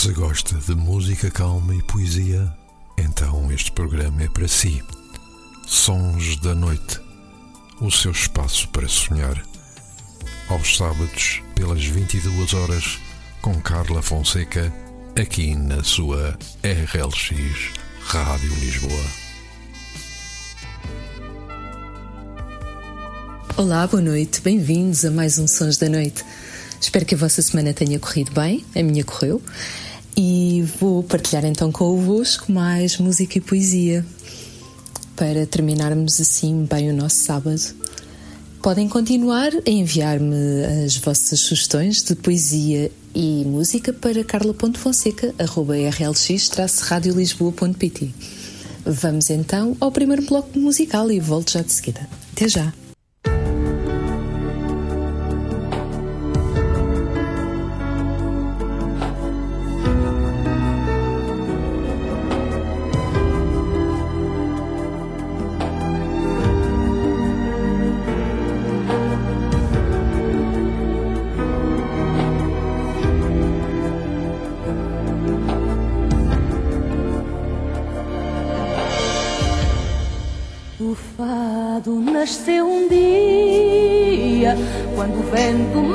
Se gosta de música calma e poesia, então este programa é para si. Sons da Noite o seu espaço para sonhar. Aos sábados, pelas 22 horas, com Carla Fonseca, aqui na sua RLX Rádio Lisboa. Olá, boa noite, bem-vindos a mais um Sons da Noite. Espero que a vossa semana tenha corrido bem, a minha correu, e vou partilhar então convosco mais música e poesia para terminarmos assim bem o nosso sábado. Podem continuar a enviar-me as vossas sugestões de poesia e música para carla.fonseca.rlx-radiolisboa.pt Vamos então ao primeiro bloco musical e volto já de seguida. Até já! ven tu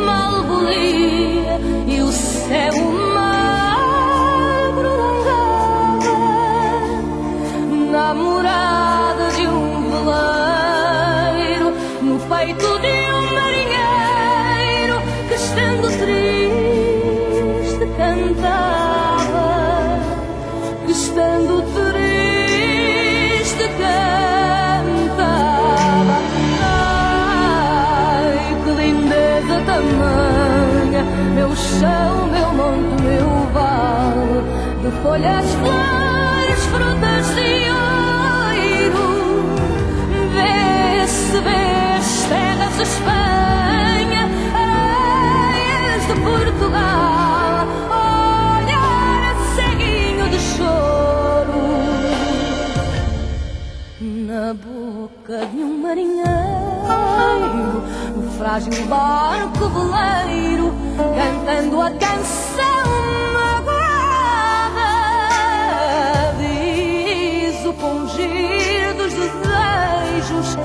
naufrágio, barco veleiro, cantando a canção magoada. Diz o pungir dos desejos,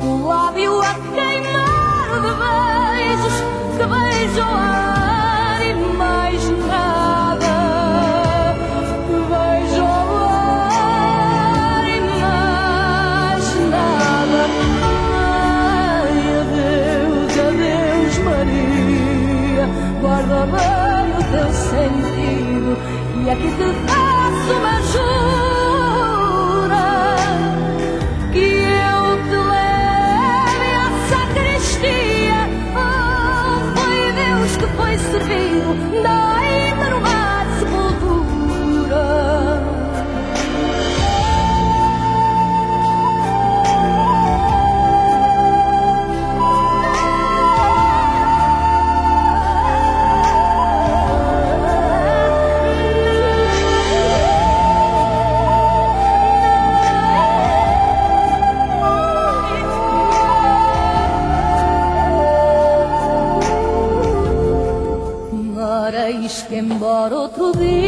do lábio a queimar de beijos que beijos a kisses. Embora outro dia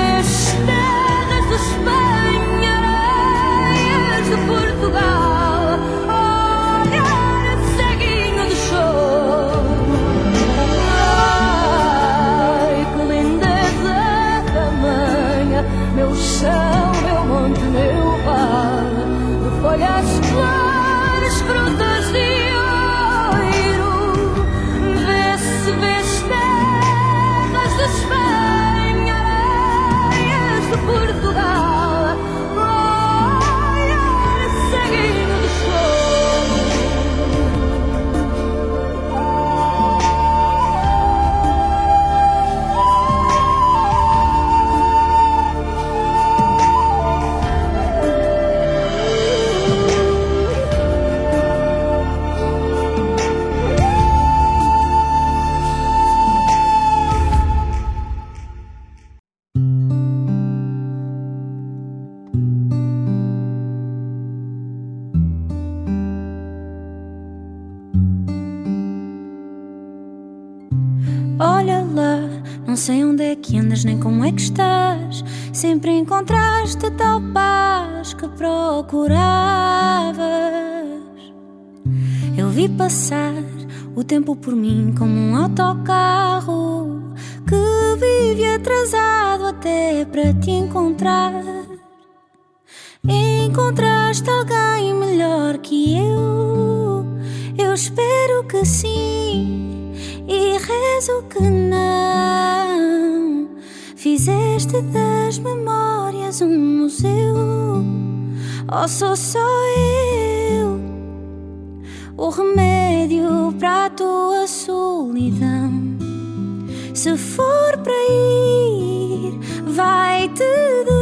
Sempre encontraste tal paz que procuravas. Eu vi passar o tempo por mim como um autocarro que vive atrasado até para te encontrar. Encontraste alguém melhor que eu? Eu espero que sim e rezo que não. Fizeste das memórias um museu, ou sou só eu o remédio para a tua solidão? Se for para ir, vai-te de vez.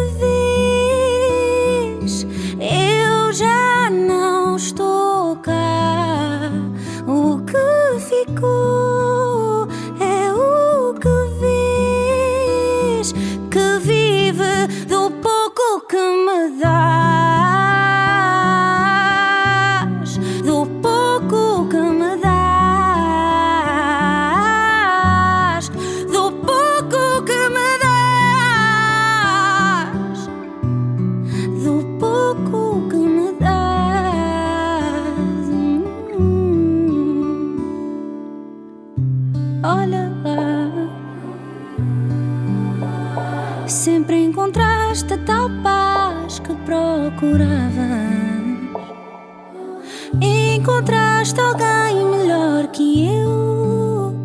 Encontraste alguém melhor que eu.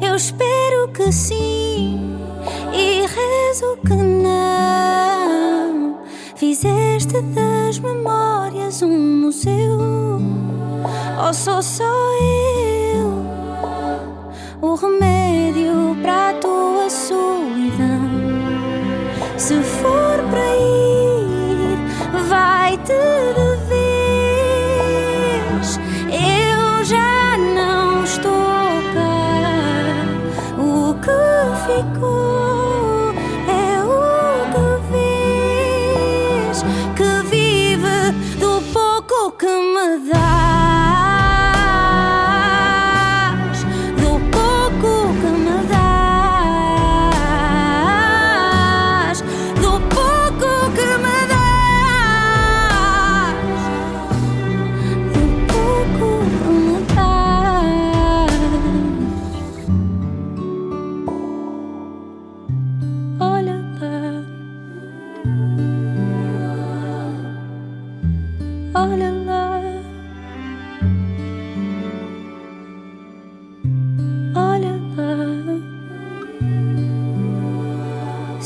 Eu espero que sim e rezo que não. Fizeste das memórias um museu. Ou sou só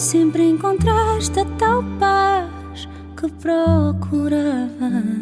Sempre encontraste a tal paz que procuravas.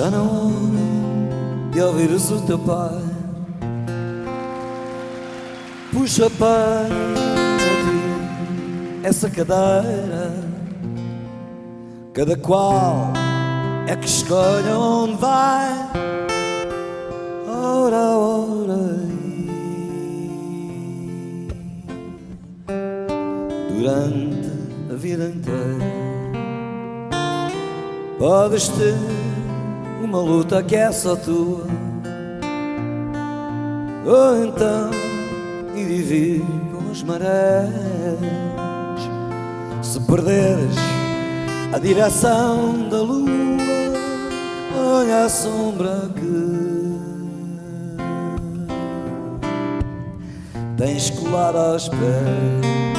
Está na hora de ouvires o teu pai. Puxa para ti essa cadeira. Cada qual é que escolhe onde vai. Ora, ora. Durante a vida inteira podes ter uma luta que é só tua. Ou então e vir com as marés. Se perderes a direção da lua, olha a sombra que tens colado aos pés.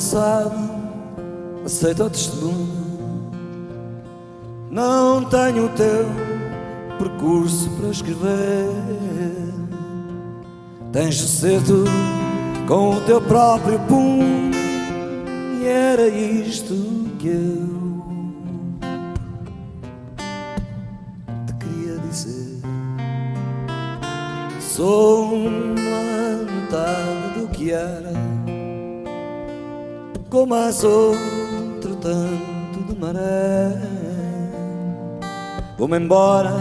Cansado, aceito o testemunho. Não tenho o teu percurso para escrever. Tens de ser tu com o teu próprio pum. E era isto que eu te queria dizer. Sou uma metade do que era, com mais outro tanto de maré. Vou-me embora,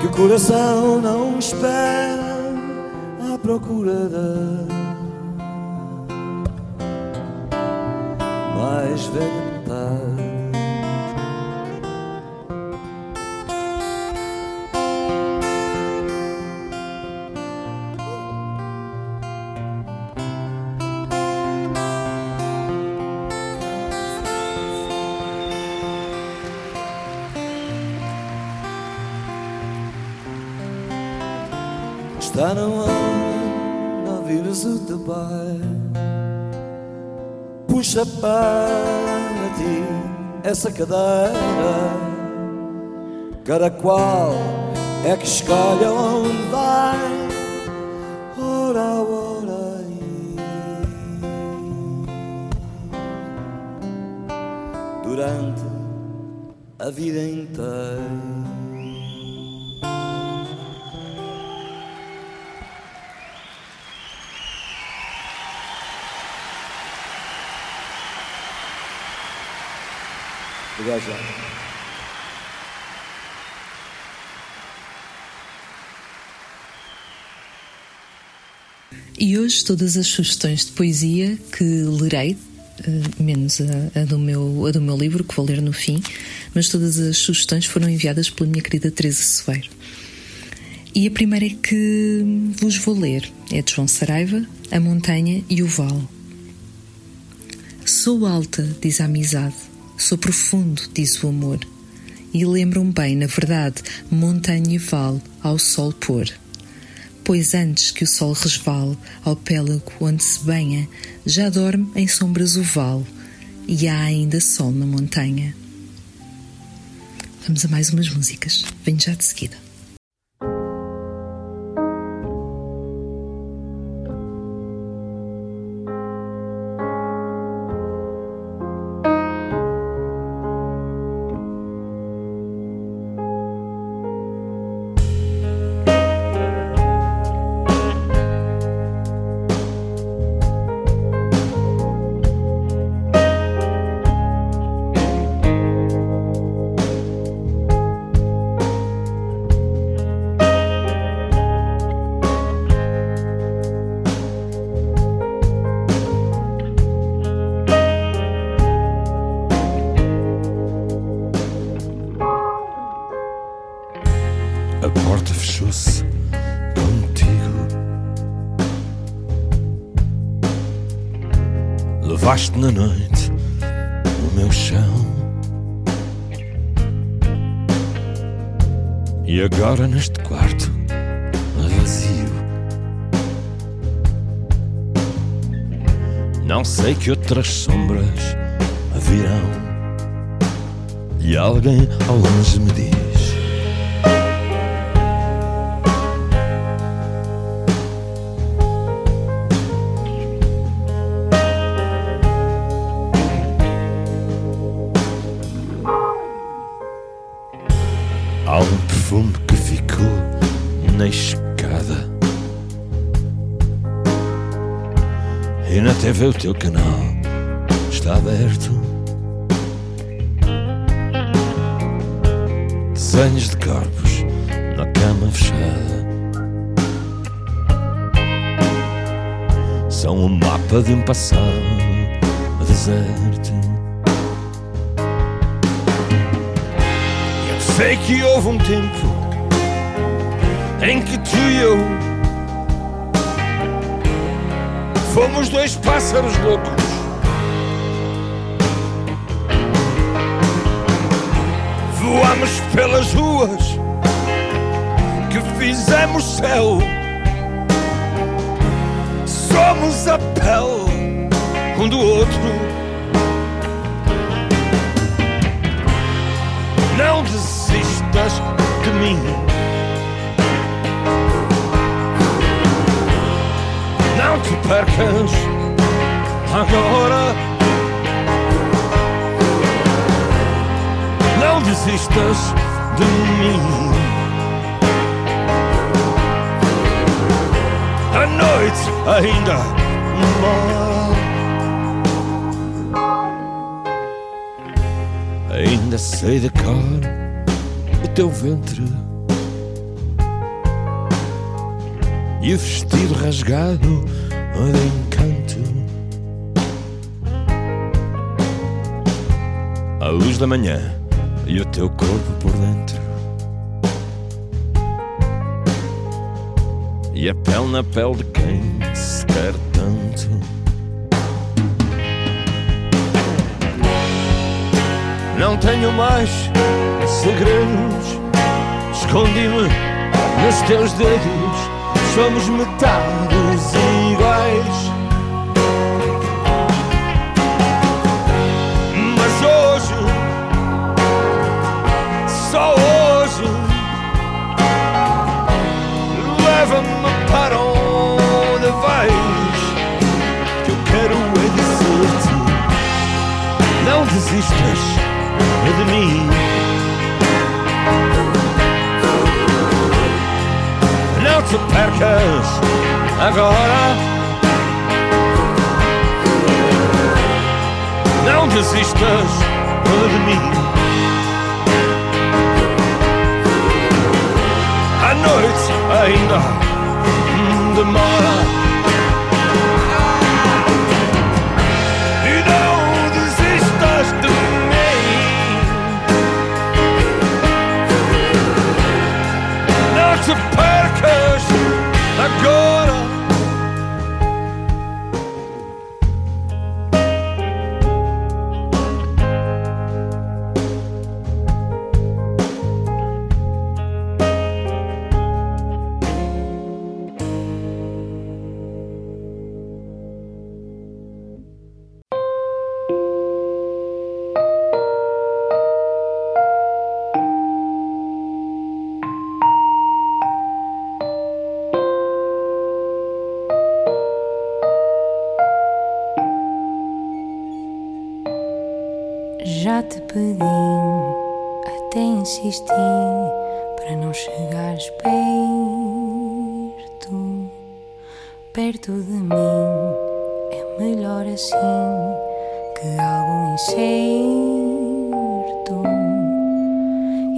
que o coração não espera à procura da mais velha Ti essa cadeira Cada qual é que escolhe onde vai. Ora, ora aí. Durante a vida inteira Obrigado, João. E hoje todas as sugestões de poesia que lerei, eh, menos a, a, do meu, a do meu livro, que vou ler no fim, mas todas as sugestões foram enviadas pela minha querida Teresa Soeiro. E a primeira é que vos vou ler é de João Saraiva, A Montanha e o Vale. Sou alta, diz a amizade, Sou profundo, diz o amor, e lembram bem, na verdade, montanha e vale ao sol pôr. Pois antes que o sol resvale ao pélago onde se banha, já dorme em sombras o vale, e há ainda sol na montanha. Vamos a mais umas músicas. Venho já de seguida. Na noite o meu chão. E agora neste quarto vazio, não sei que outras sombras virão. E alguém O teu canal está aberto. Desenhos de corpos na cama fechada. São um mapa de um passado deserto. Eu sei que houve um tempo em que tu e eu Fomos dois pássaros loucos. Voamos pelas ruas que fizemos céu. Somos a pele um do outro. Não desistas de mim. Não te percas agora. Não desistas de mim. A noite ainda mora. Ainda sei de cor o teu ventre e o vestido rasgado encanto. A luz da manhã e o teu corpo por dentro. E a pele na pele de quem se quer tanto. Não tenho mais segredos. Escondi-me nos teus dedos. Somos metades desistas de mim. Não te percas agora. Não desistas de mim. A noite ainda demora. Agora. Já insisti, para não chegares perto, perto de mim. É melhor assim que algo incerto.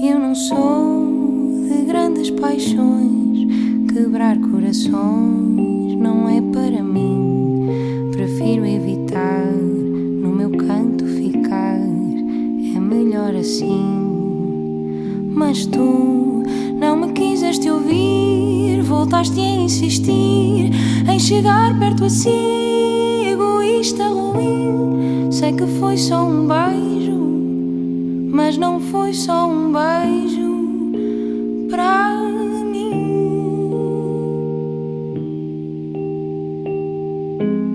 Eu não sou de grandes paixões, quebrar corações não é para mim. Prefiro evitar no meu canto ficar, é melhor assim. Mas tu não me quiseste ouvir, voltaste a insistir em chegar perto assim, egoísta ruim. Sei que foi só um beijo, mas não foi só um beijo para mim.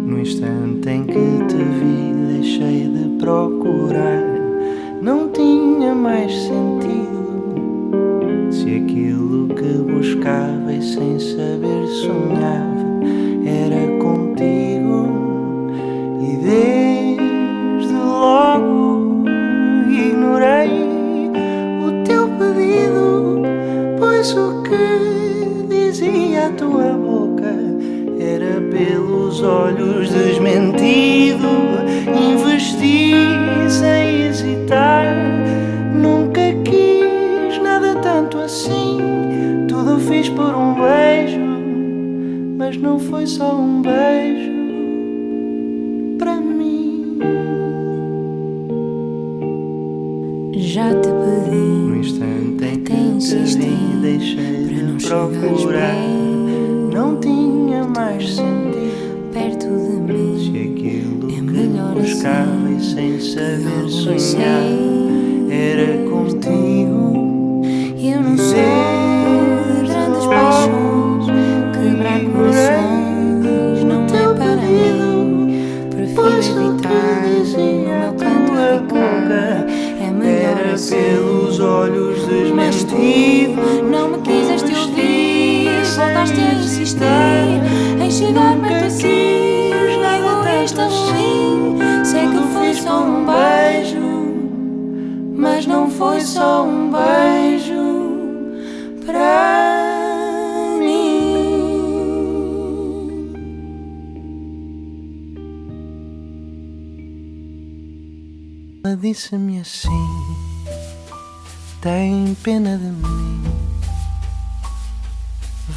No instante em que te vi, deixei de procurar. Não tinha mais sentido. Buscava e sem saber sonhava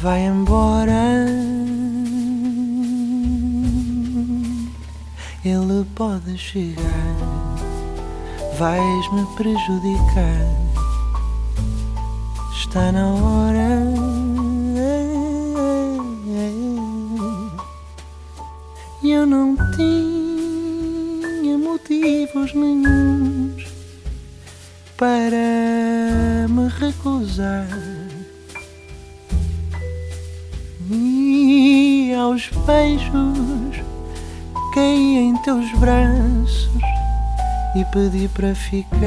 vai embora. Ele pode chegar, vais-me prejudicar. Está na hora. Aos beijos caí em teus braços e pedi para ficar.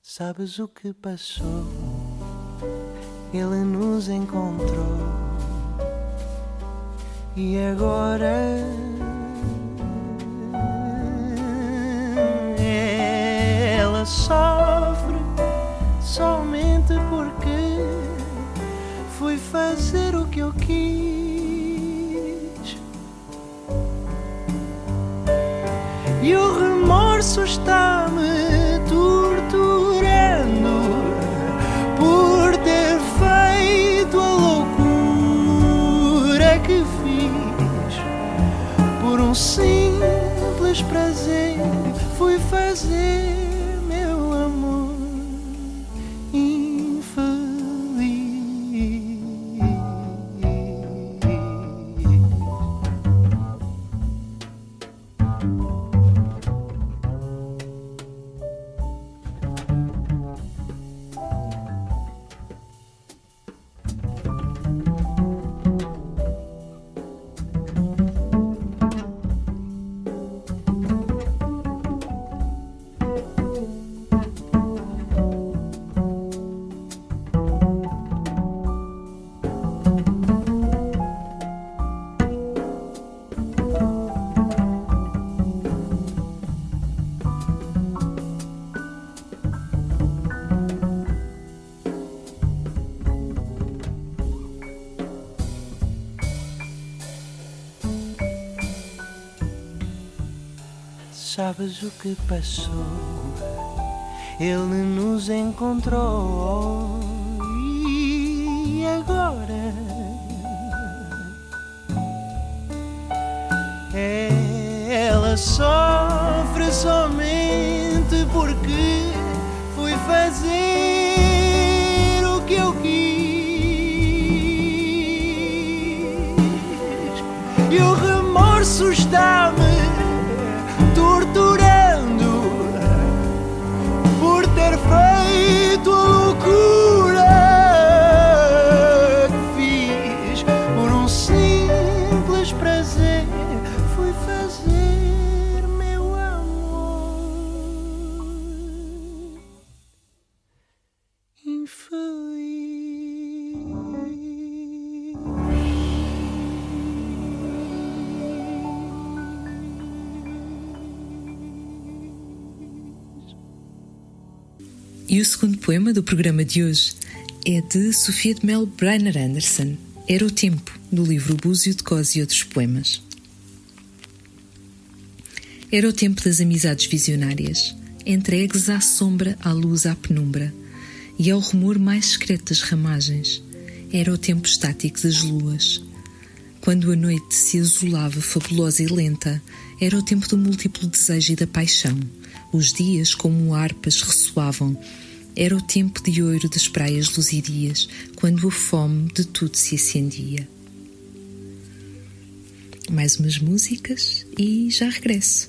Sabes o que passou? Ele nos encontrou e agora ela sofre somente porque fui fazer o que eu quis. E o remorso está-me torturando por ter feito a loucura que fiz. Por um simples prazer, Sabes o que passou? Ele nos encontrou. E agora? Ela sofre somente porque fui fazer o que eu quis. E o remorso está-me torturando E o segundo poema do programa de hoje é de Sofia de Mel Breiner Anderson. Era o tempo, do livro Búzio de Cos e outros poemas. Era o tempo das amizades visionárias, entregues à sombra, à luz, à penumbra e ao rumor mais secreto das ramagens. Era o tempo estático das luas. Quando a noite se azulava fabulosa e lenta, era o tempo do múltiplo desejo e da paixão. Os dias, como harpas, ressoavam. Era o tempo de ouro das praias luzidias, quando a fome de tudo se acendia. Mais umas músicas e já regresso.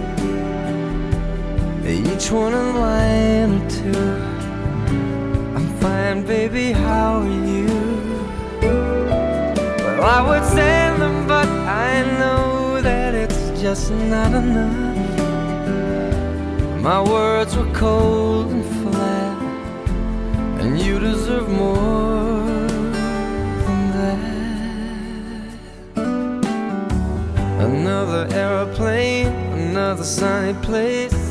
each one a line or two. I'm fine, baby, how are you? Well, I would send them, but I know that it's just not enough. My words were cold and flat, and you deserve more than that. Another aeroplane, another sunny place.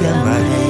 te amaré. Te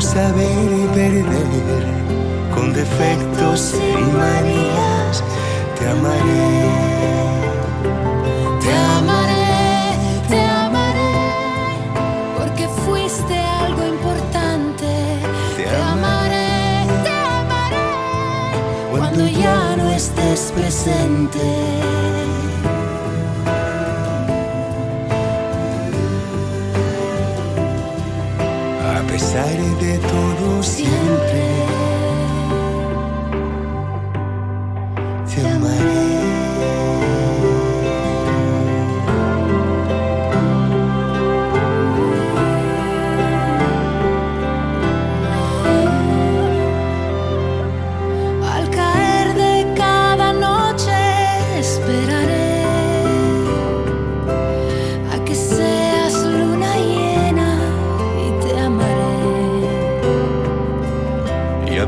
tu no saber perder, con defectos y manías, te amaré. Te amaré, te amaré, porque fuiste algo importante. Te Te amaré, te amaré, cuando ya no estés presente. De todo, siempre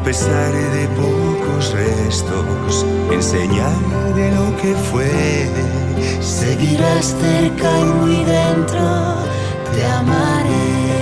a pesar de pocos restos, en señal de lo que fue, Seguirás cerca y muy dentro, te amaré.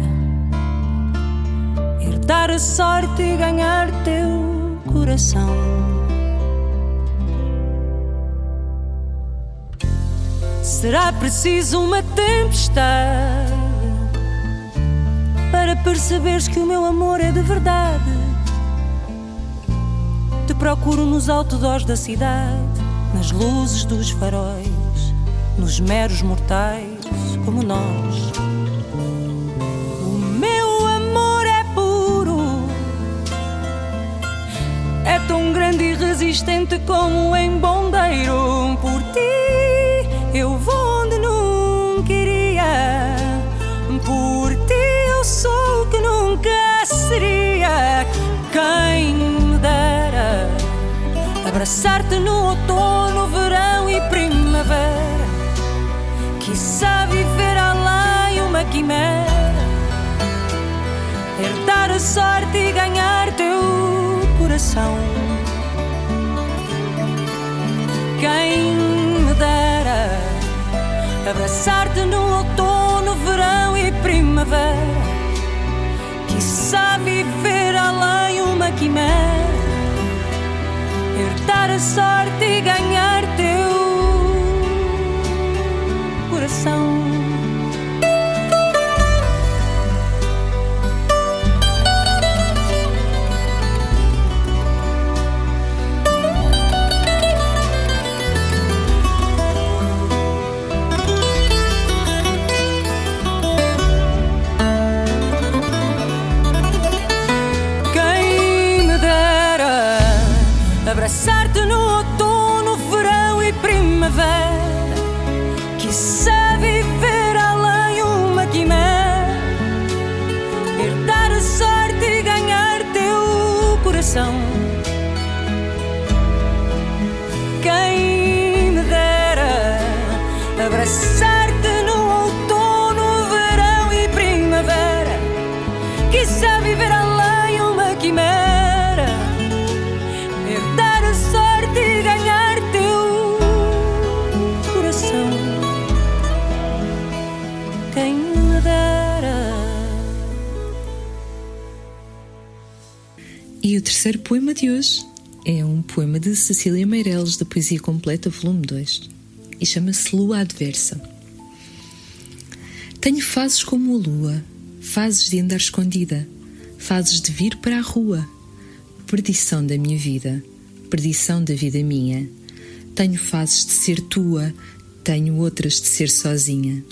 herdar a sorte e ganhar teu coração. Será preciso uma tempestade para perceberes que o meu amor é de verdade. Te procuro nos outdoors da cidade, nas luzes dos faróis, nos meros mortais como nós. Grande e resistente como em bondeiro. Por ti eu vou onde nunca iria, por ti eu sou o que nunca seria. Quem me dera abraçar-te no outono, verão e primavera. Quiçá viver além uma quimera, herdar a sorte e ganhar teu coração. Quem me dera abraçar-te no outono, verão e primavera. Quiçá viver além uma quimera, herdar a sorte e ganhar Da Poesia Completa, volume 2, e chama-se Lua Adversa. Tenho fases como a lua, fases de andar escondida, fases de vir para a rua, perdição da minha vida, perdição da vida minha. Tenho fases de ser tua, tenho outras de ser sozinha.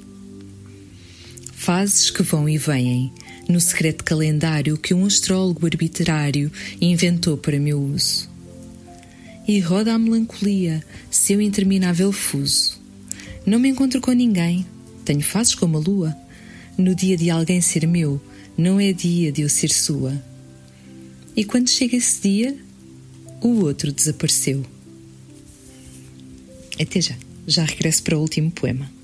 Fases que vão e vêm, no secreto calendário que um astrólogo arbitrário inventou para meu uso. E roda a melancolia, seu interminável fuso. Não me encontro com ninguém, tenho fases como a lua. No dia de alguém ser meu, não é dia de eu ser sua. E quando chega esse dia, o outro desapareceu. Até já, já regresso para o último poema.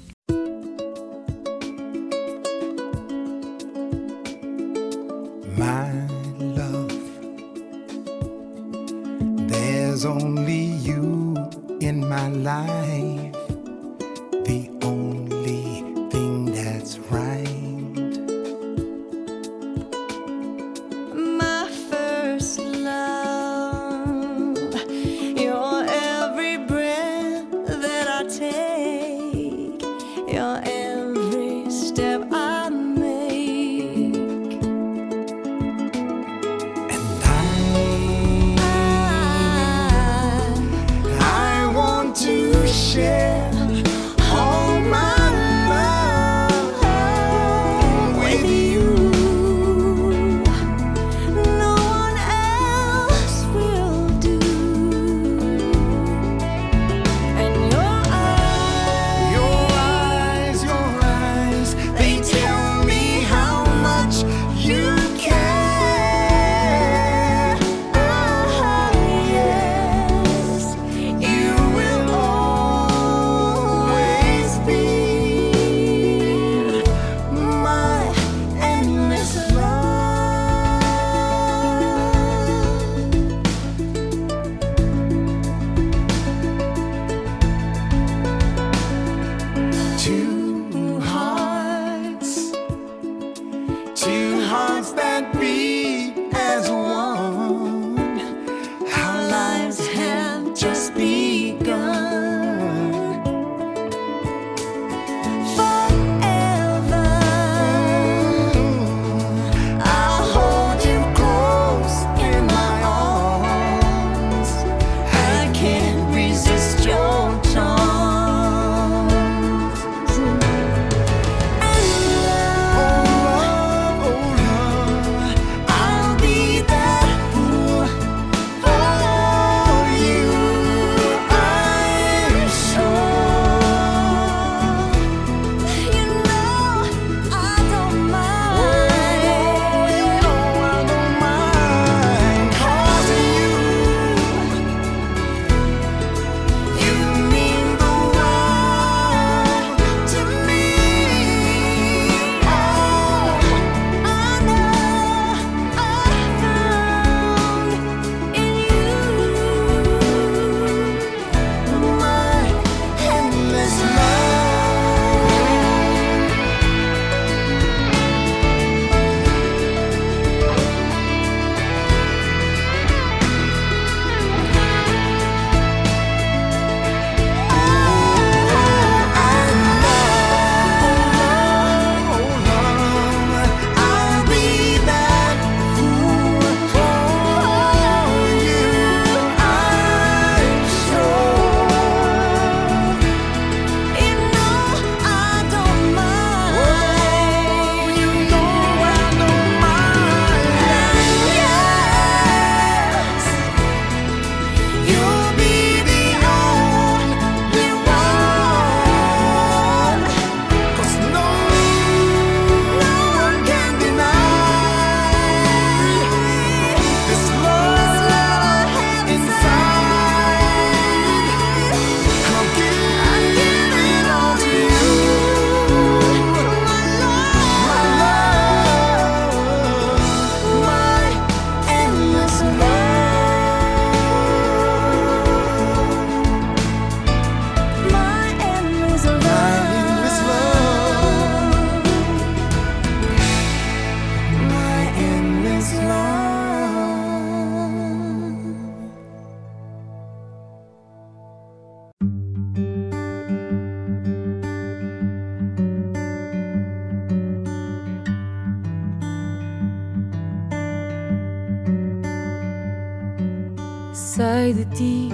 Sei de ti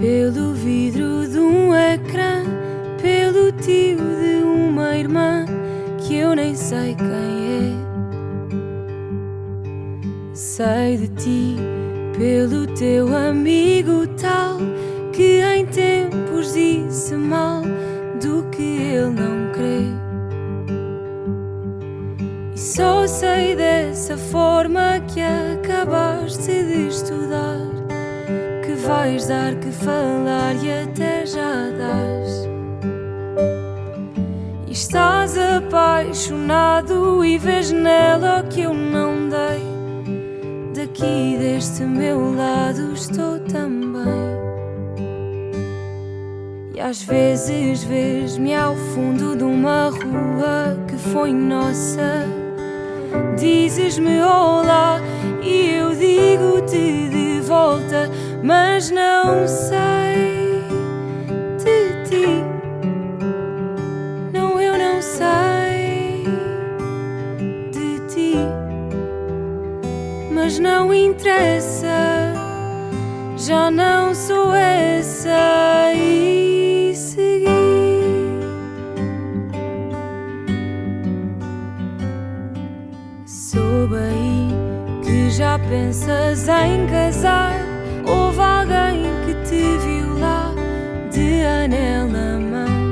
pelo vidro de um ecrã, pelo tio de uma irmã que eu nem sei quem é. Sei de ti pelo teu amigo tal que em tempos disse mal do que ele não crê. E só sei dessa forma que acabaste de estudar vais dar que falar e até já dás. E estás apaixonado e vês nela o que eu não dei. Daqui deste meu lado estou também. E às vezes vês-me ao fundo de uma rua que foi nossa. Dizes-me olá e eu digo-te de volta, mas não sei de ti. Não, eu não sei de ti, mas não interessa. Já não sou essa e segui. Soube aí que já pensas em casar. Houve alguém que te viu lá de anel na mão.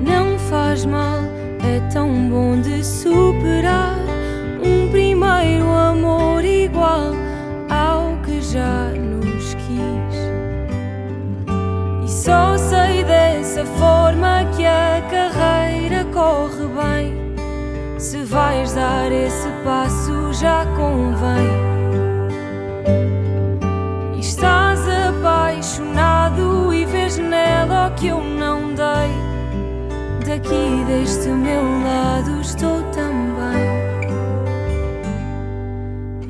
Não faz mal, é tão bom de superar um primeiro amor igual ao que já nos quis. E só sei dessa forma que a carreira corre bem. Se vais dar esse passo, já convém. Que eu não dei. Daqui deste meu lado estou também.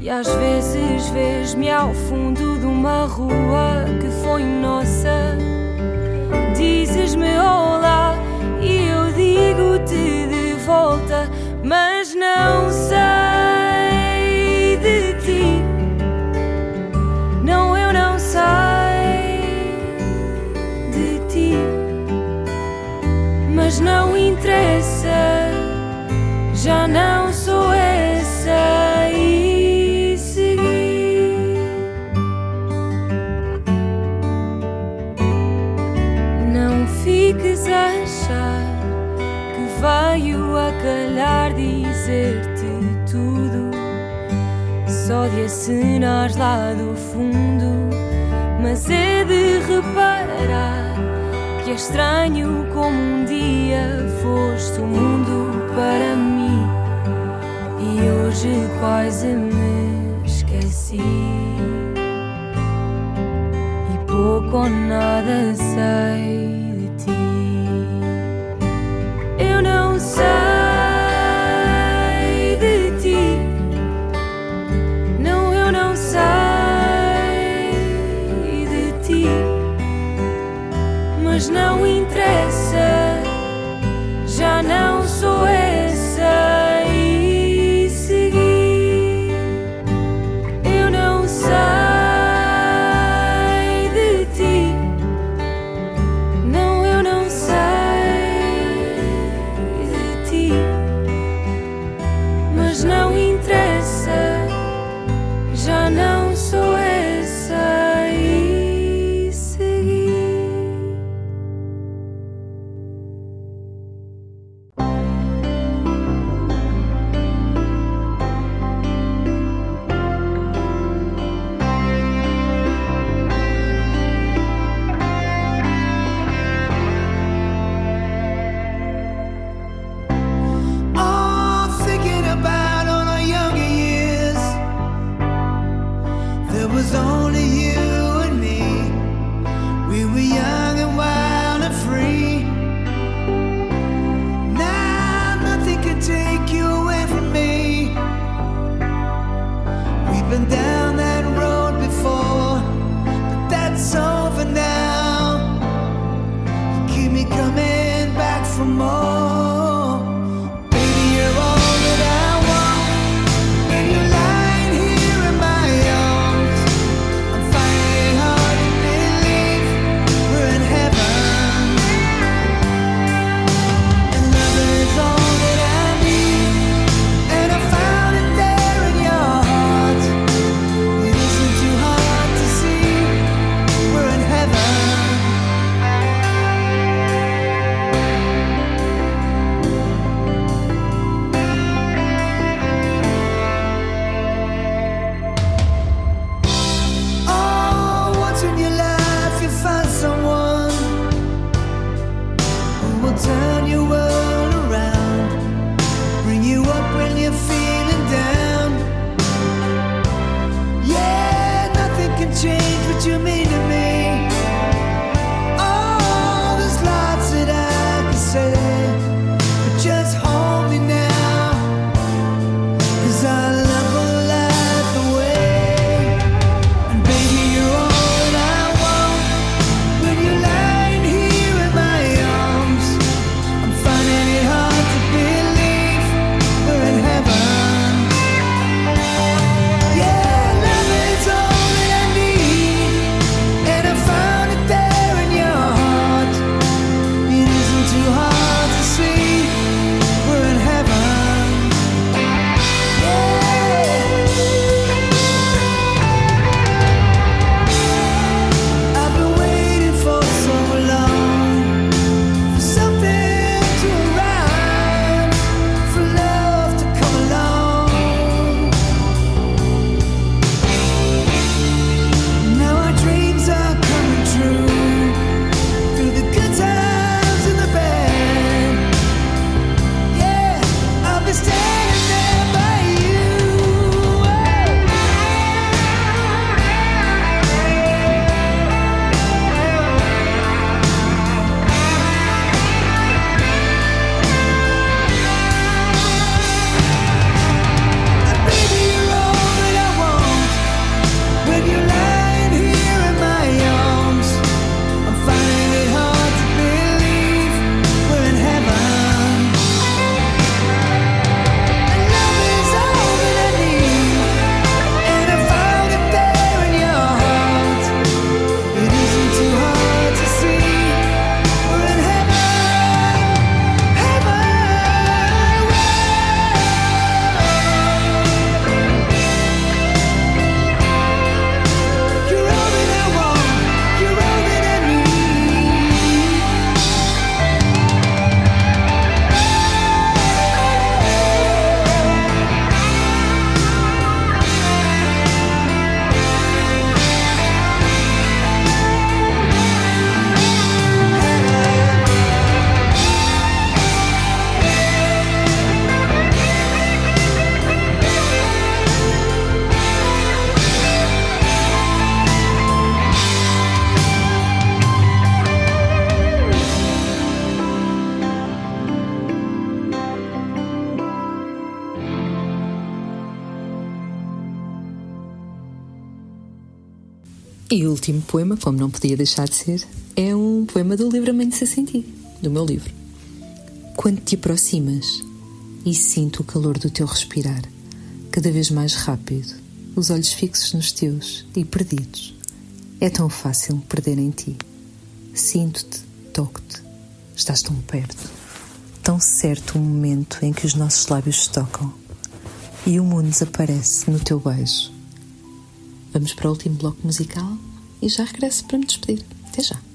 E às vezes vês-me ao fundo de uma rua que foi nossa. Dizes-me olá e eu digo-te de volta, mas não sei não interessa. Já não sou essa e segui. Não fiques a achar que veio a calhar dizer-te tudo. Só de acenar lá do fundo, mas é de reparar que é estranho como um dia foste o mundo para mim e hoje quase me esqueci. E pouco ou nada sei último poema, como não podia deixar de ser, é um poema do livro Amém-se Sentir, do meu livro. Quando te aproximas e sinto o calor do teu respirar, cada vez mais rápido, os olhos fixos nos teus e perdidos. É tão fácil perder em ti. Sinto-te, toco-te, estás tão perto. Tão certo o momento em que os nossos lábios se tocam e o mundo desaparece no teu beijo. Vamos para o último bloco musical? e já regresso para me despedir. Até já!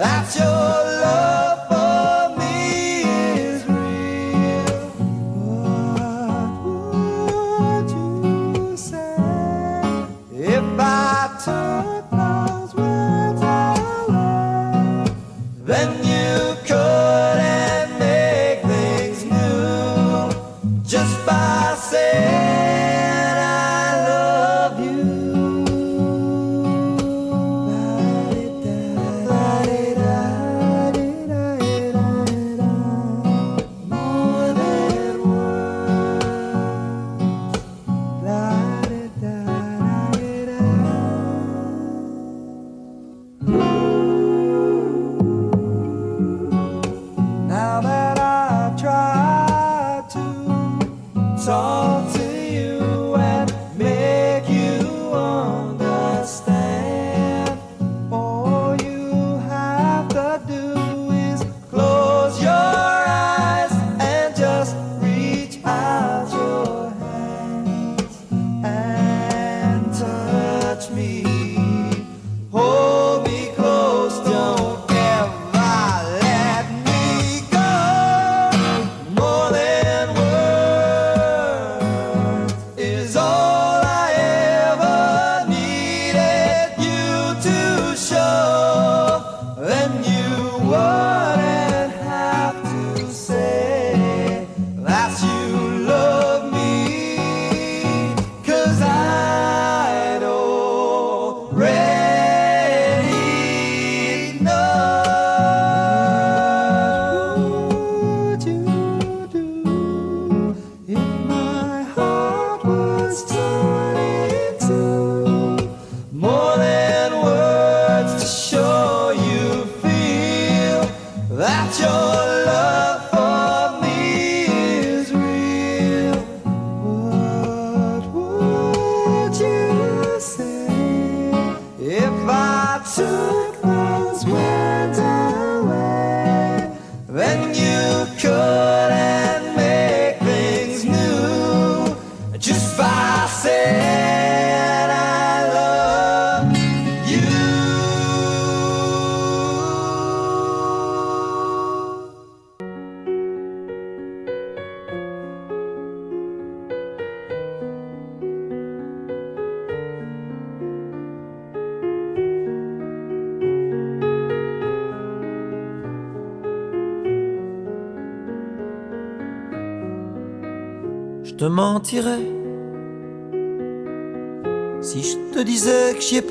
That's your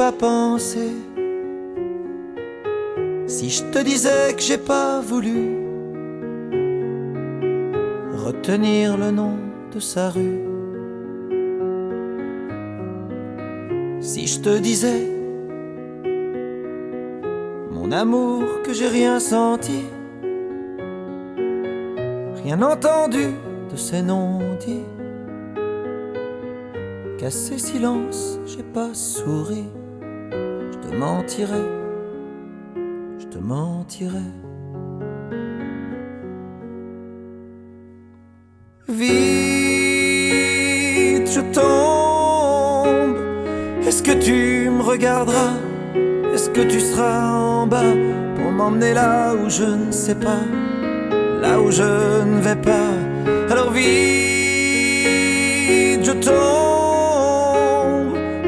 pensé, si je te disais que j'ai pas voulu retenir le nom de sa rue, si je te disais mon amour que j'ai rien senti, rien entendu de ces noms dits qu'à ces silences j'ai pas souri. Te mentirais, je te mentirais. Vite, je tombe. Est-ce que tu me regarderas? Est-ce que tu seras en bas pour m'emmener là où je ne sais pas, là où je ne vais pas. Alors vite, je tombe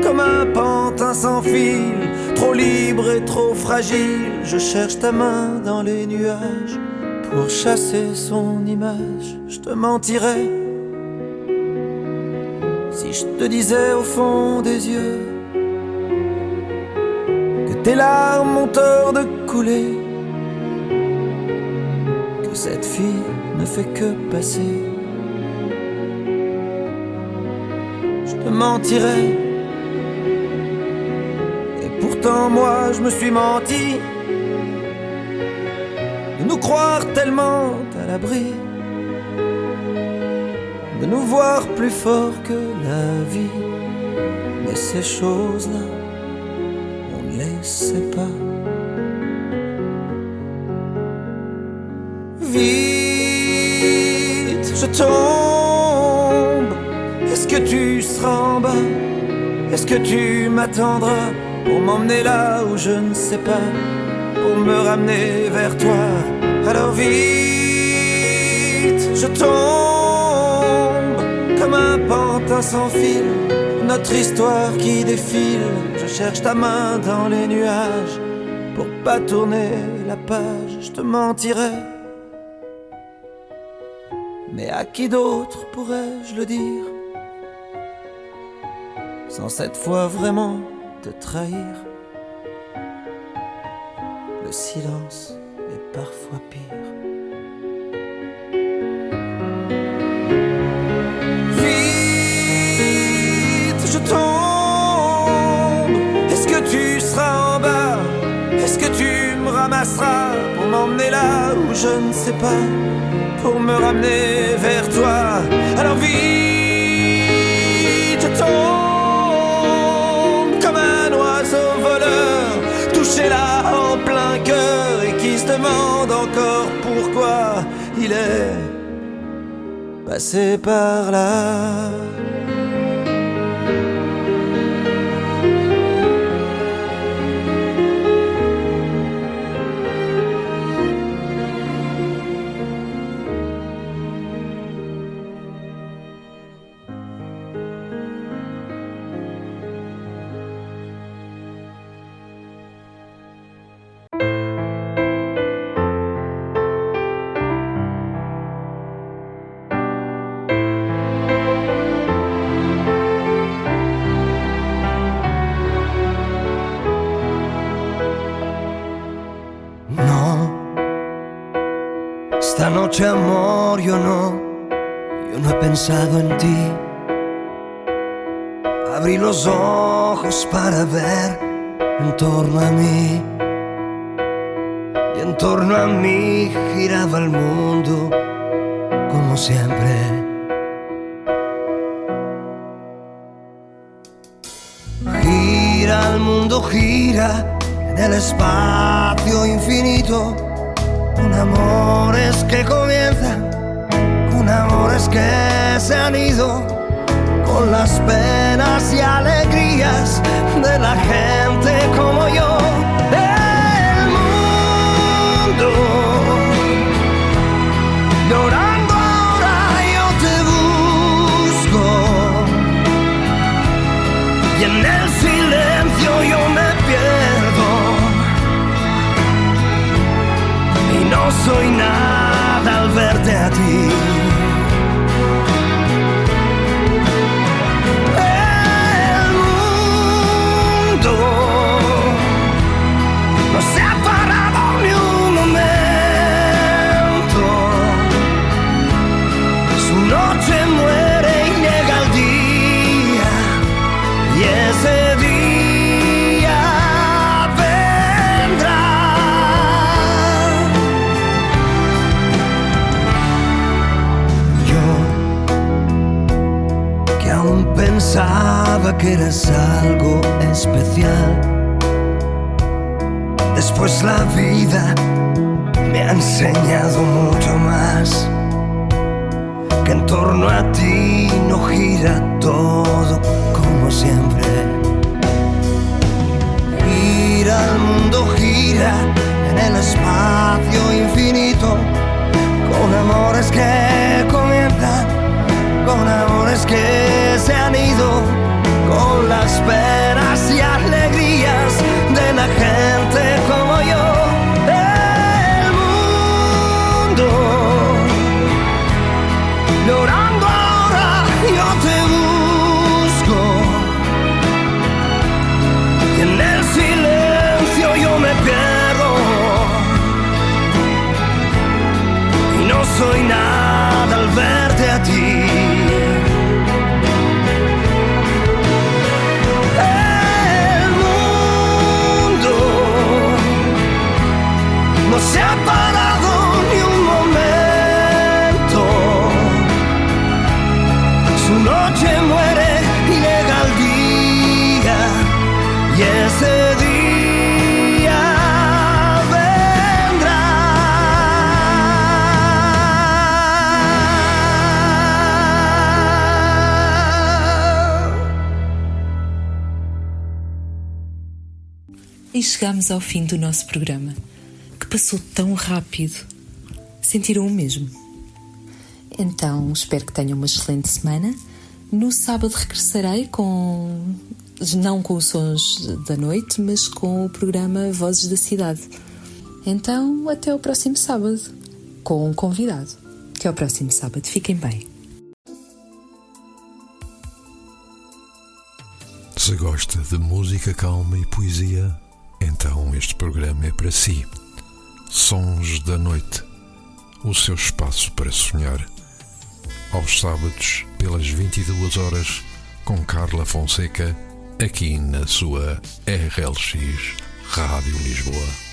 comme un pantin sans fil, libre et trop fragile. Je cherche ta main dans les nuages pour chasser son image. Je te mentirais si je te disais au fond des yeux que tes larmes ont tort de couler, que cette fille ne fait que passer. Je te mentirais. Pourtant moi je me suis menti de nous croire tellement à l'abri, de nous voir plus fort que la vie. Mais ces choses-là, on ne les sait pas. Vite, je tombe. Est-ce que tu seras en bas? Est-ce que tu m'attendras? Pour m'emmener là où je ne sais pas pour me ramener vers toi. Alors vite, je tombe comme un pantin sans fil. Notre histoire qui défile. Je cherche ta main dans les nuages pour pas tourner la page. Je te mentirais. Mais à qui d'autre pourrais-je le dire? Sans cette fois vraiment te trahir le silence est parfois pire. Vite, je tombe. Est-ce que tu seras en bas? Est-ce que tu me ramasseras pour m'emmener là où je ne sais pas? Pour me ramener vers toi. Alors vite, touché là en plein cœur et qui se demande encore pourquoi il est passé par là. Pensado en ti. Abrí los ojos para ver en torno a mí. Y en torno a mí giraba el mundo como siempre. Gira el mundo, gira en el espacio infinito, con amores que comienzan, con amores que se han ido, con las penas y alegrías de la gente como yo. El mundo llorando ahora yo te busco y en el silencio yo me pierdo y no soy nada al verte a ti. Que eras algo especial. Después la vida me ha enseñado mucho más. Que en torno a ti no gira todo como E chegamos ao fim do nosso programa, que passou tão rápido. Sentiram o mesmo? Então, espero que tenham uma excelente semana. No sábado regressarei com. não com os sons da noite, mas com o programa Vozes da Cidade. Então, até o próximo sábado, com um convidado. Até ao próximo sábado. Fiquem bem. Se gosta de música calma e poesia, então este programa é para si. Sons da Noite o seu espaço para sonhar. Aos sábados, pelas 22 horas, com Carla Fonseca, aqui na sua RLX Rádio Lisboa.